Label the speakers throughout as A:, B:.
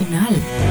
A: Salud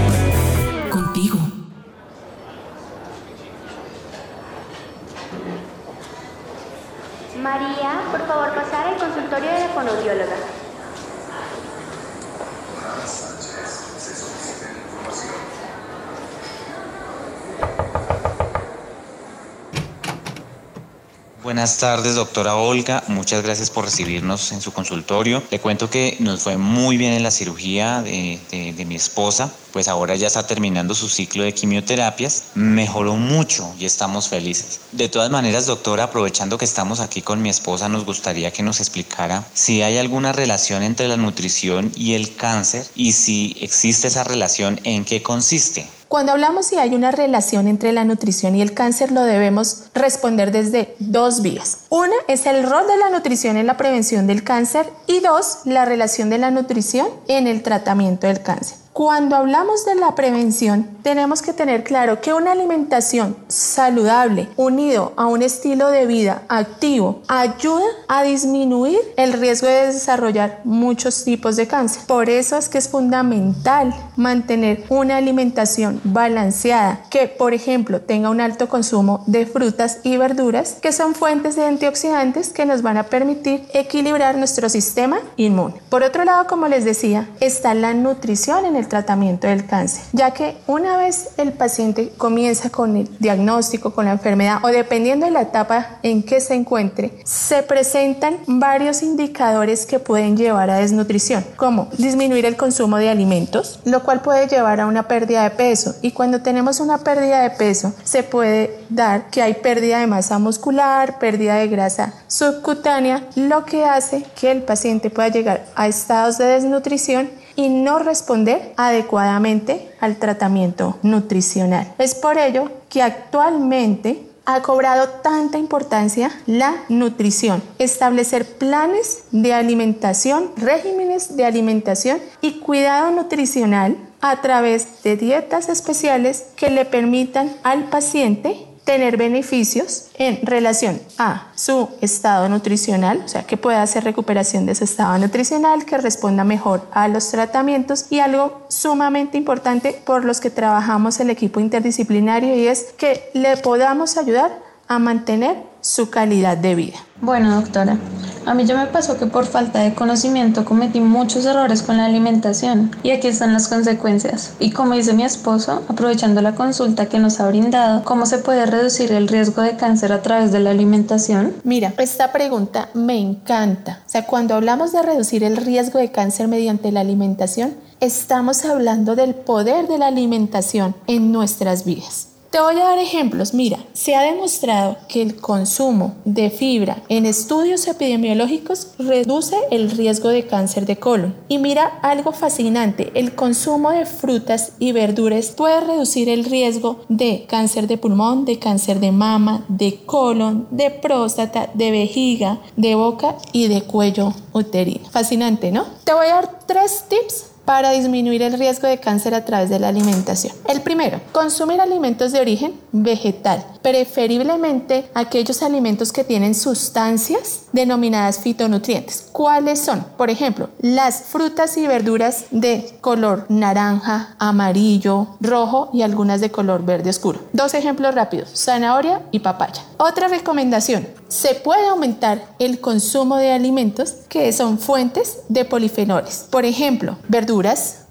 B: Buenas tardes, doctora Olga. Muchas gracias por recibirnos en su consultorio. Le cuento que nos fue muy bien en la cirugía de, de- mi esposa, pues ahora ya está terminando su ciclo de quimioterapias. Mejoró mucho y estamos felices. De todas maneras, doctora, aprovechando que estamos aquí con mi esposa, nos gustaría que nos explicara si hay alguna relación entre la nutrición y el cáncer y si existe esa relación, en qué consiste.
C: Cuando hablamos si hay una relación entre la nutrición y el cáncer, lo debemos responder desde dos vías. Una es el rol de la nutrición en la prevención del cáncer y dos, la relación de la nutrición en el tratamiento del cáncer. Cuando hablamos de la prevención, tenemos que tener claro que una alimentación saludable unido a un estilo de vida activo ayuda a disminuir el riesgo de desarrollar muchos tipos de cáncer. Por eso es que es fundamental mantener una alimentación balanceada que, por ejemplo, tenga un alto consumo de frutas y verduras que son fuentes de antioxidantes que nos van a permitir equilibrar nuestro sistema inmune. Por otro lado, como les decía, está la nutrición en el tratamiento del cáncer, ya que una vez el paciente comienza con el diagnóstico, con la enfermedad o dependiendo de la etapa en que se encuentre, se presentan varios indicadores que pueden llevar a desnutrición, como disminuir el consumo de alimentos, lo cual puede llevar a una pérdida de peso. Y cuando tenemos una pérdida de peso, se puede dar que hay pérdida de masa muscular, pérdida de grasa subcutánea, lo que hace que el paciente pueda llegar a estados de desnutrición y no responder adecuadamente al tratamiento nutricional. Es por ello que actualmente ha cobrado tanta importancia la nutrición, establecer planes de alimentación, regímenes de alimentación y cuidado nutricional a través de dietas especiales que le permitan al paciente tener beneficios en relación a su estado nutricional, o sea, que pueda hacer recuperación de su estado nutricional, que responda mejor a los tratamientos. Y algo sumamente importante por los que trabajamos el equipo interdisciplinario y es que le podamos ayudar a mantener su calidad de vida.
D: Bueno, doctora, a mí ya me pasó que por falta de conocimiento cometí muchos errores con la alimentación y aquí están las consecuencias. Y como dice mi esposo, aprovechando la consulta que nos ha brindado, ¿cómo se puede reducir el riesgo de cáncer a través de la alimentación?
C: Mira, esta pregunta me encanta. O sea, cuando hablamos de reducir el riesgo de cáncer mediante la alimentación, estamos hablando del poder de la alimentación en nuestras vidas. Te voy a dar ejemplos. Mira, se ha demostrado que el consumo de fibra en estudios epidemiológicos reduce el riesgo de cáncer de colon. Y mira algo fascinante, el consumo de frutas y verduras puede reducir el riesgo de cáncer de pulmón, de cáncer de mama, de colon, de próstata, de vejiga, de boca y de cuello uterino. Fascinante, ¿no? Te voy a dar tres tips para disminuir el riesgo de cáncer a través de la alimentación. El primero, consumir alimentos de origen vegetal, preferiblemente aquellos alimentos que tienen sustancias denominadas fitonutrientes. ¿Cuáles son? Por ejemplo, las frutas y verduras de color naranja, amarillo, rojo y algunas de color verde oscuro. Dos ejemplos rápidos, zanahoria y papaya. Otra recomendación, se puede aumentar el consumo de alimentos que son fuentes de polifenoles. Por ejemplo, verduras,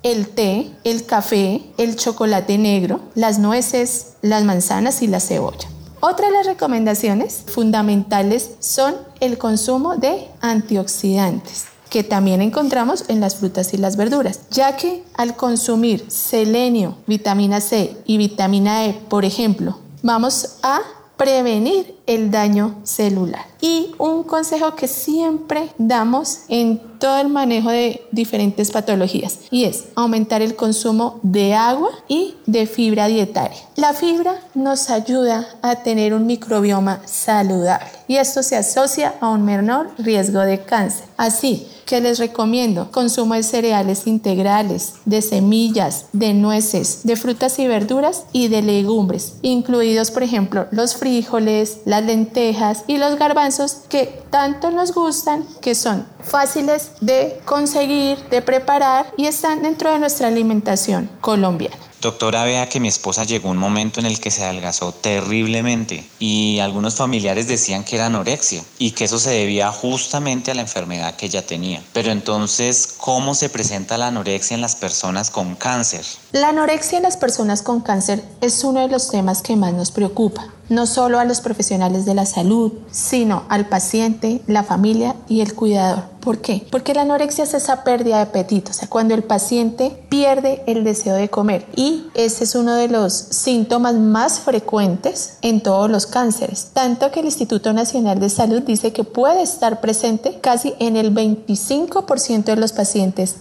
C: el té, el café, el chocolate negro, las nueces, las manzanas y la cebolla. Otra de las recomendaciones fundamentales son el consumo de antioxidantes que también encontramos en las frutas y las verduras, ya que al consumir selenio, vitamina C y vitamina E, por ejemplo, vamos a prevenir el daño celular. Y un consejo que siempre damos en todo el manejo de diferentes patologías y es aumentar el consumo de agua y de fibra dietaria. La fibra nos ayuda a tener un microbioma saludable y esto se asocia a un menor riesgo de cáncer. Así, que les recomiendo consumo de cereales integrales, de semillas, de nueces, de frutas y verduras y de legumbres, incluidos por ejemplo los frijoles, las lentejas y los garbanzos que tanto nos gustan, que son fáciles de conseguir, de preparar y están dentro de nuestra alimentación colombiana.
B: Doctora, vea que mi esposa llegó un momento en el que se adelgazó terriblemente y algunos familiares decían que era anorexia y que eso se debía justamente a la enfermedad que ella tenía. Pero entonces, ¿cómo se presenta la anorexia en las personas con cáncer?
C: La anorexia en las personas con cáncer es uno de los temas que más nos preocupa no solo a los profesionales de la salud, sino al paciente, la familia y el cuidador. ¿Por qué? Porque la anorexia es esa pérdida de apetito, o sea, cuando el paciente pierde el deseo de comer y ese es uno de los síntomas más frecuentes en todos los cánceres, tanto que el Instituto Nacional de Salud dice que puede estar presente casi en el 25% de los pacientes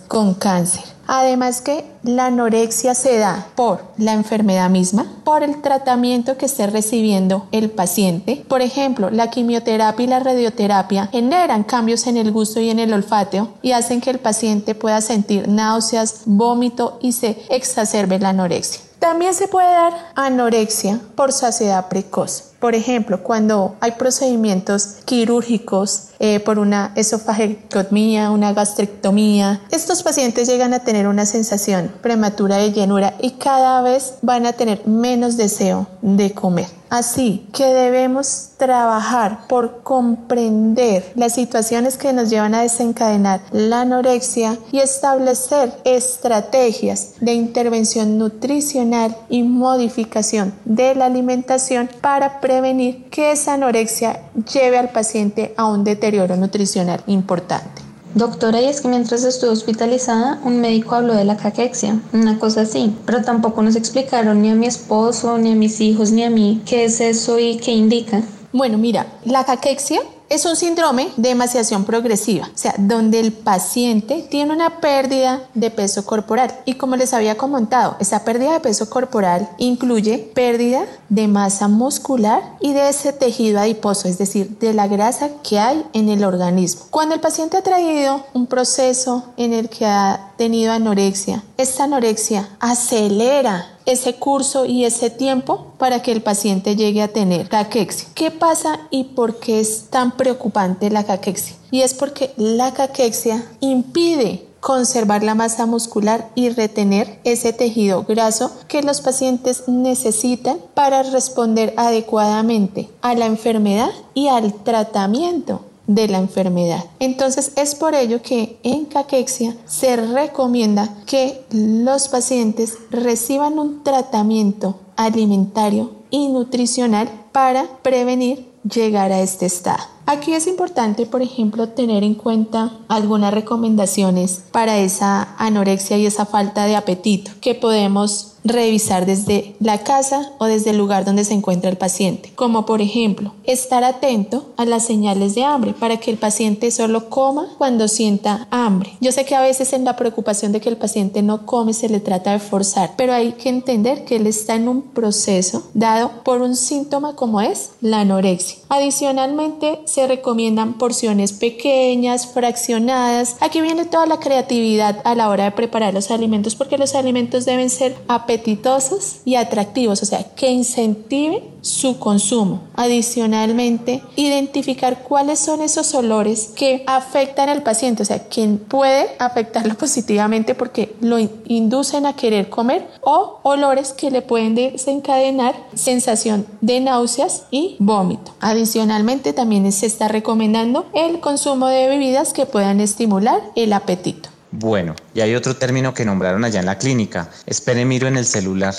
C: con cáncer. Además que la anorexia se da por la enfermedad misma, por el tratamiento que esté recibiendo el paciente. Por ejemplo, la quimioterapia y la radioterapia generan cambios en el gusto y en el olfato y hacen que el paciente pueda sentir náuseas, vómito y se exacerbe la anorexia. También se puede dar anorexia por saciedad precoz. Por ejemplo, cuando hay procedimientos quirúrgicos eh, por una esofagectomía, una gastrectomía, estos pacientes llegan a tener una sensación prematura de llenura y cada vez van a tener menos deseo de comer. Así que debemos trabajar por comprender las situaciones que nos llevan a desencadenar la anorexia y establecer estrategias de intervención nutricional y modificación de la alimentación para prevenir que esa anorexia lleve al paciente a un deterioro nutricional importante.
D: Doctora, y es que mientras estuve hospitalizada, un médico habló de la caquexia, una cosa así, pero tampoco nos explicaron ni a mi esposo, ni a mis hijos, ni a mí qué es eso y qué indica.
C: Bueno, mira, la caquexia es un síndrome de emaciación progresiva, o sea, donde el paciente tiene una pérdida de peso corporal. Y como les había comentado, esa pérdida de peso corporal incluye pérdida de masa muscular y de ese tejido adiposo, es decir, de la grasa que hay en el organismo. Cuando el paciente ha traído un proceso en el que ha tenido anorexia, esta anorexia acelera ese curso y ese tiempo para que el paciente llegue a tener caquexia. ¿Qué pasa y por qué es tan preocupante la caquexia? Y es porque la caquexia impide conservar la masa muscular y retener ese tejido graso que los pacientes necesitan para responder adecuadamente a la enfermedad y al tratamiento de la enfermedad. Entonces es por ello que en caquexia se recomienda que los pacientes reciban un tratamiento alimentario y nutricional para prevenir llegar a este estado. Aquí es importante, por ejemplo, tener en cuenta algunas recomendaciones para esa anorexia y esa falta de apetito que podemos revisar desde la casa o desde el lugar donde se encuentra el paciente, como por ejemplo estar atento a las señales de hambre para que el paciente solo coma cuando sienta hambre. Yo sé que a veces en la preocupación de que el paciente no come se le trata de forzar, pero hay que entender que él está en un proceso dado por un síntoma como es la anorexia. Adicionalmente se recomiendan porciones pequeñas, fraccionadas. Aquí viene toda la creatividad a la hora de preparar los alimentos porque los alimentos deben ser apetitosos y atractivos, o sea, que incentiven su consumo. Adicionalmente, identificar cuáles son esos olores que afectan al paciente, o sea, quien puede afectarlo positivamente porque lo inducen a querer comer o olores que le pueden desencadenar sensación de náuseas y vómito. Adicionalmente, también se está recomendando el consumo de bebidas que puedan estimular el apetito.
B: Bueno, y hay otro término que nombraron allá en la clínica. Espere, miro en el celular.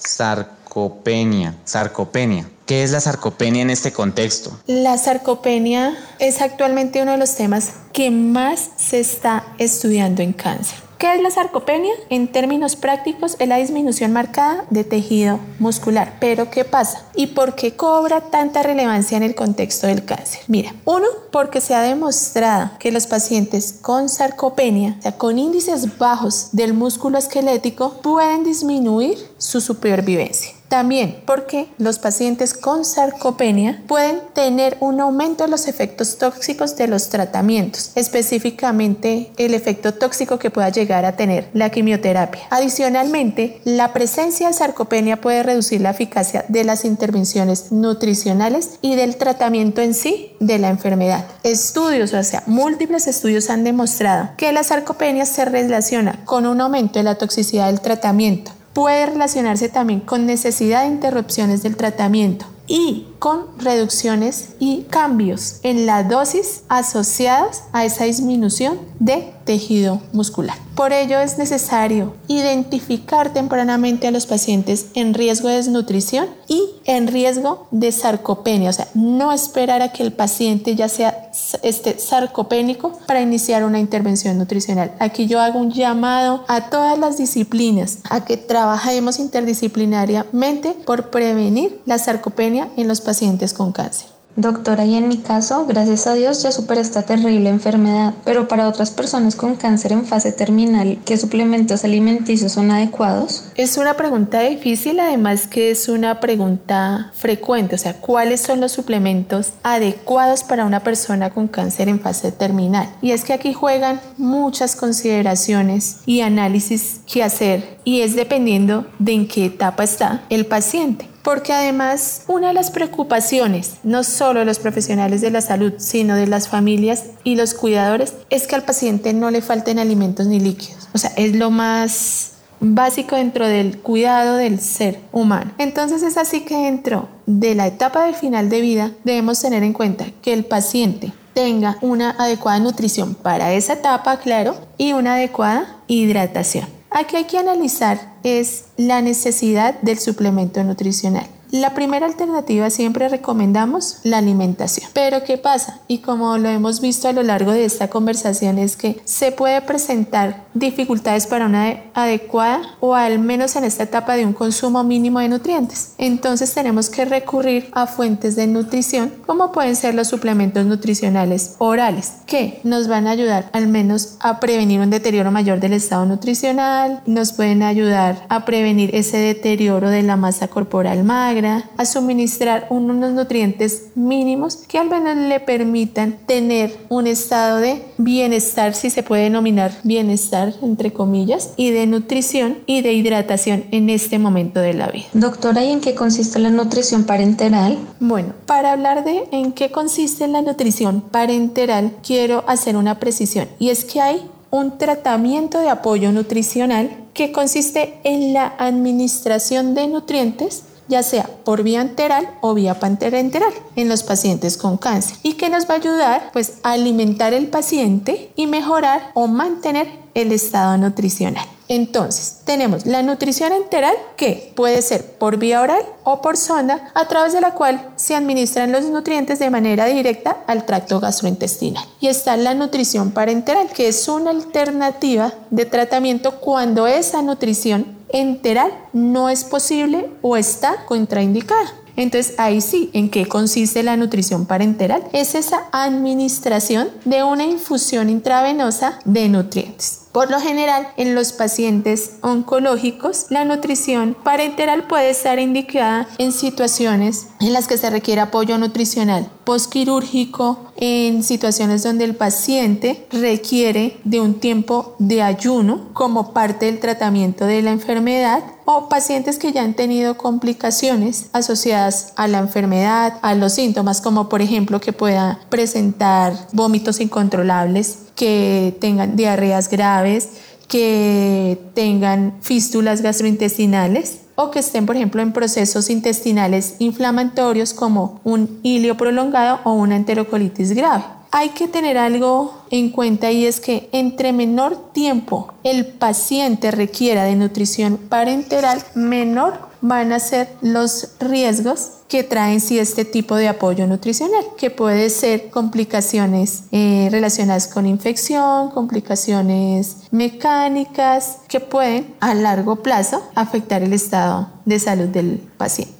B: Sarcopenia. Sarcopenia. ¿Qué es la sarcopenia en este contexto?
C: La sarcopenia es actualmente uno de los temas que más se está estudiando en cáncer. ¿Qué es la sarcopenia? En términos prácticos es la disminución marcada de tejido muscular. Pero ¿qué pasa? ¿Y por qué cobra tanta relevancia en el contexto del cáncer? Mira, uno, porque se ha demostrado que los pacientes con sarcopenia, o sea, con índices bajos del músculo esquelético, pueden disminuir su supervivencia. También porque los pacientes con sarcopenia pueden tener un aumento de los efectos tóxicos de los tratamientos, específicamente el efecto tóxico que pueda llegar a tener la quimioterapia. Adicionalmente, la presencia de sarcopenia puede reducir la eficacia de las intervenciones nutricionales y del tratamiento en sí de la enfermedad. Estudios, o sea, múltiples estudios han demostrado que la sarcopenia se relaciona con un aumento de la toxicidad del tratamiento puede relacionarse también con necesidad de interrupciones del tratamiento. Y con reducciones y cambios en la dosis asociadas a esa disminución de tejido muscular. Por ello es necesario identificar tempranamente a los pacientes en riesgo de desnutrición y en riesgo de sarcopenia, o sea, no esperar a que el paciente ya sea este sarcopénico para iniciar una intervención nutricional. Aquí yo hago un llamado a todas las disciplinas a que trabajemos interdisciplinariamente por prevenir la sarcopenia en los pacientes con cáncer.
D: Doctora, y en mi caso, gracias a Dios ya superé esta terrible enfermedad, pero para otras personas con cáncer en fase terminal, ¿qué suplementos alimenticios son adecuados?
C: Es una pregunta difícil, además que es una pregunta frecuente, o sea, ¿cuáles son los suplementos adecuados para una persona con cáncer en fase terminal? Y es que aquí juegan muchas consideraciones y análisis que hacer y es dependiendo de en qué etapa está el paciente porque además una de las preocupaciones, no solo de los profesionales de la salud, sino de las familias y los cuidadores, es que al paciente no le falten alimentos ni líquidos. O sea, es lo más básico dentro del cuidado del ser humano. Entonces es así que dentro de la etapa del final de vida debemos tener en cuenta que el paciente tenga una adecuada nutrición para esa etapa, claro, y una adecuada hidratación. Aquí hay que analizar es la necesidad del suplemento nutricional. La primera alternativa siempre recomendamos la alimentación. Pero ¿qué pasa? Y como lo hemos visto a lo largo de esta conversación es que se puede presentar dificultades para una adecuada o al menos en esta etapa de un consumo mínimo de nutrientes. Entonces tenemos que recurrir a fuentes de nutrición como pueden ser los suplementos nutricionales orales que nos van a ayudar al menos a prevenir un deterioro mayor del estado nutricional, nos pueden ayudar a prevenir ese deterioro de la masa corporal magra, a suministrar unos nutrientes mínimos que al menos le permitan tener un estado de bienestar, si se puede denominar bienestar, entre comillas, y de nutrición y de hidratación en este momento de la vida.
D: Doctora, ¿y en qué consiste la nutrición parenteral?
C: Bueno, para hablar de en qué consiste la nutrición parenteral, quiero hacer una precisión y es que hay un tratamiento de apoyo nutricional que consiste en la administración de nutrientes ya sea por vía enteral o vía parenteral en los pacientes con cáncer y que nos va a ayudar pues a alimentar el paciente y mejorar o mantener el estado nutricional. Entonces, tenemos la nutrición enteral que puede ser por vía oral o por sonda, a través de la cual se administran los nutrientes de manera directa al tracto gastrointestinal. Y está la nutrición parenteral, que es una alternativa de tratamiento cuando esa nutrición enteral no es posible o está contraindicada. Entonces ahí sí, ¿en qué consiste la nutrición parenteral? Es esa administración de una infusión intravenosa de nutrientes. Por lo general, en los pacientes oncológicos, la nutrición parenteral puede estar indicada en situaciones en las que se requiere apoyo nutricional postquirúrgico, en situaciones donde el paciente requiere de un tiempo de ayuno como parte del tratamiento de la enfermedad o pacientes que ya han tenido complicaciones asociadas a la enfermedad, a los síntomas, como por ejemplo que pueda presentar vómitos incontrolables que tengan diarreas graves, que tengan fístulas gastrointestinales o que estén, por ejemplo, en procesos intestinales inflamatorios como un hilio prolongado o una enterocolitis grave. Hay que tener algo en cuenta y es que entre menor tiempo el paciente requiera de nutrición parenteral, menor van a ser los riesgos que traen sí este tipo de apoyo nutricional, que puede ser complicaciones eh, relacionadas con infección, complicaciones mecánicas, que pueden a largo plazo afectar el estado de salud del paciente.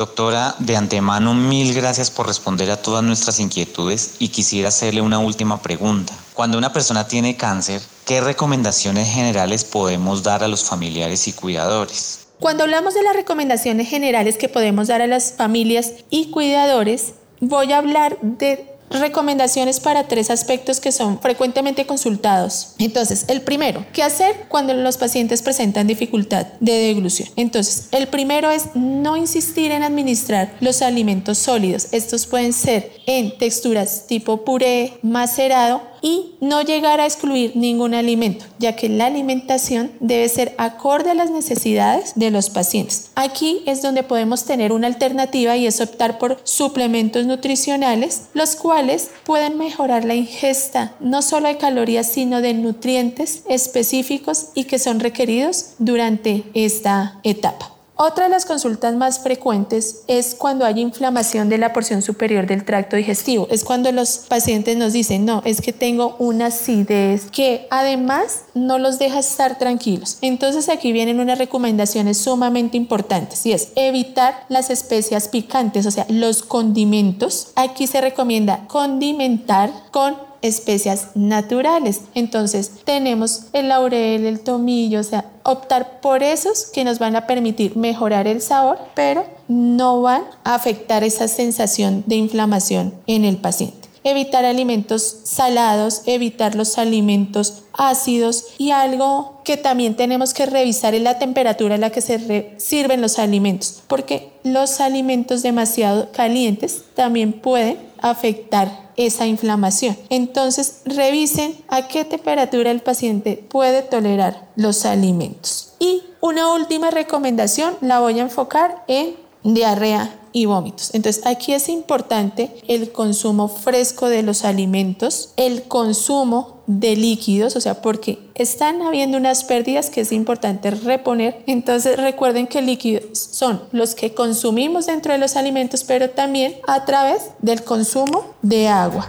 B: Doctora, de antemano mil gracias por responder a todas nuestras inquietudes y quisiera hacerle una última pregunta. Cuando una persona tiene cáncer, ¿qué recomendaciones generales podemos dar a los familiares y cuidadores?
C: Cuando hablamos de las recomendaciones generales que podemos dar a las familias y cuidadores, voy a hablar de recomendaciones para tres aspectos que son frecuentemente consultados. Entonces, el primero, ¿qué hacer cuando los pacientes presentan dificultad de deglución? Entonces, el primero es no insistir en administrar los alimentos sólidos. Estos pueden ser en texturas tipo puré, macerado y no llegar a excluir ningún alimento, ya que la alimentación debe ser acorde a las necesidades de los pacientes. Aquí es donde podemos tener una alternativa y es optar por suplementos nutricionales, los cuales pueden mejorar la ingesta no solo de calorías, sino de nutrientes específicos y que son requeridos durante esta etapa. Otra de las consultas más frecuentes es cuando hay inflamación de la porción superior del tracto digestivo. Es cuando los pacientes nos dicen, no, es que tengo una acidez que además no los deja estar tranquilos. Entonces aquí vienen unas recomendaciones sumamente importantes y es evitar las especias picantes, o sea, los condimentos. Aquí se recomienda condimentar con especias naturales. Entonces tenemos el laurel, el tomillo, o sea, optar por esos que nos van a permitir mejorar el sabor, pero no van a afectar esa sensación de inflamación en el paciente. Evitar alimentos salados, evitar los alimentos ácidos y algo que también tenemos que revisar es la temperatura a la que se sirven los alimentos, porque los alimentos demasiado calientes también pueden afectar esa inflamación. Entonces, revisen a qué temperatura el paciente puede tolerar los alimentos. Y una última recomendación la voy a enfocar en diarrea y vómitos. Entonces aquí es importante el consumo fresco de los alimentos, el consumo de líquidos, o sea, porque están habiendo unas pérdidas que es importante reponer. Entonces recuerden que líquidos son los que consumimos dentro de los alimentos, pero también a través del consumo de agua.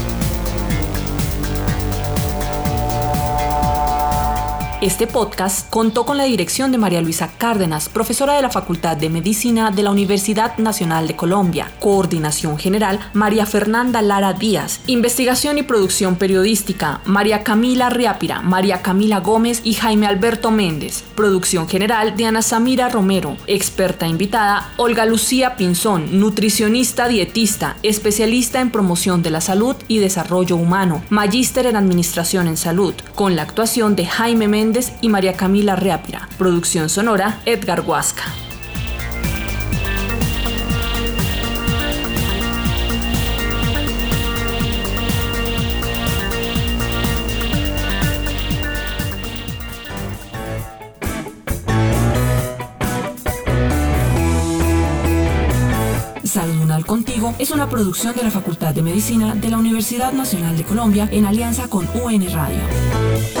A: Este podcast contó con la dirección de María Luisa Cárdenas, profesora de la Facultad de Medicina de la Universidad Nacional de Colombia. Coordinación general, María Fernanda Lara Díaz. Investigación y producción periodística, María Camila Riápira, María Camila Gómez y Jaime Alberto Méndez. Producción general, Diana Samira Romero. Experta invitada, Olga Lucía Pinzón, nutricionista dietista, especialista en promoción de la salud y desarrollo humano, magíster en administración en salud, con la actuación de Jaime Méndez y María Camila Reápira. Producción sonora, Edgar Huasca. Contigo es una producción de la Facultad de Medicina de la Universidad Nacional de Colombia en alianza con UN Radio.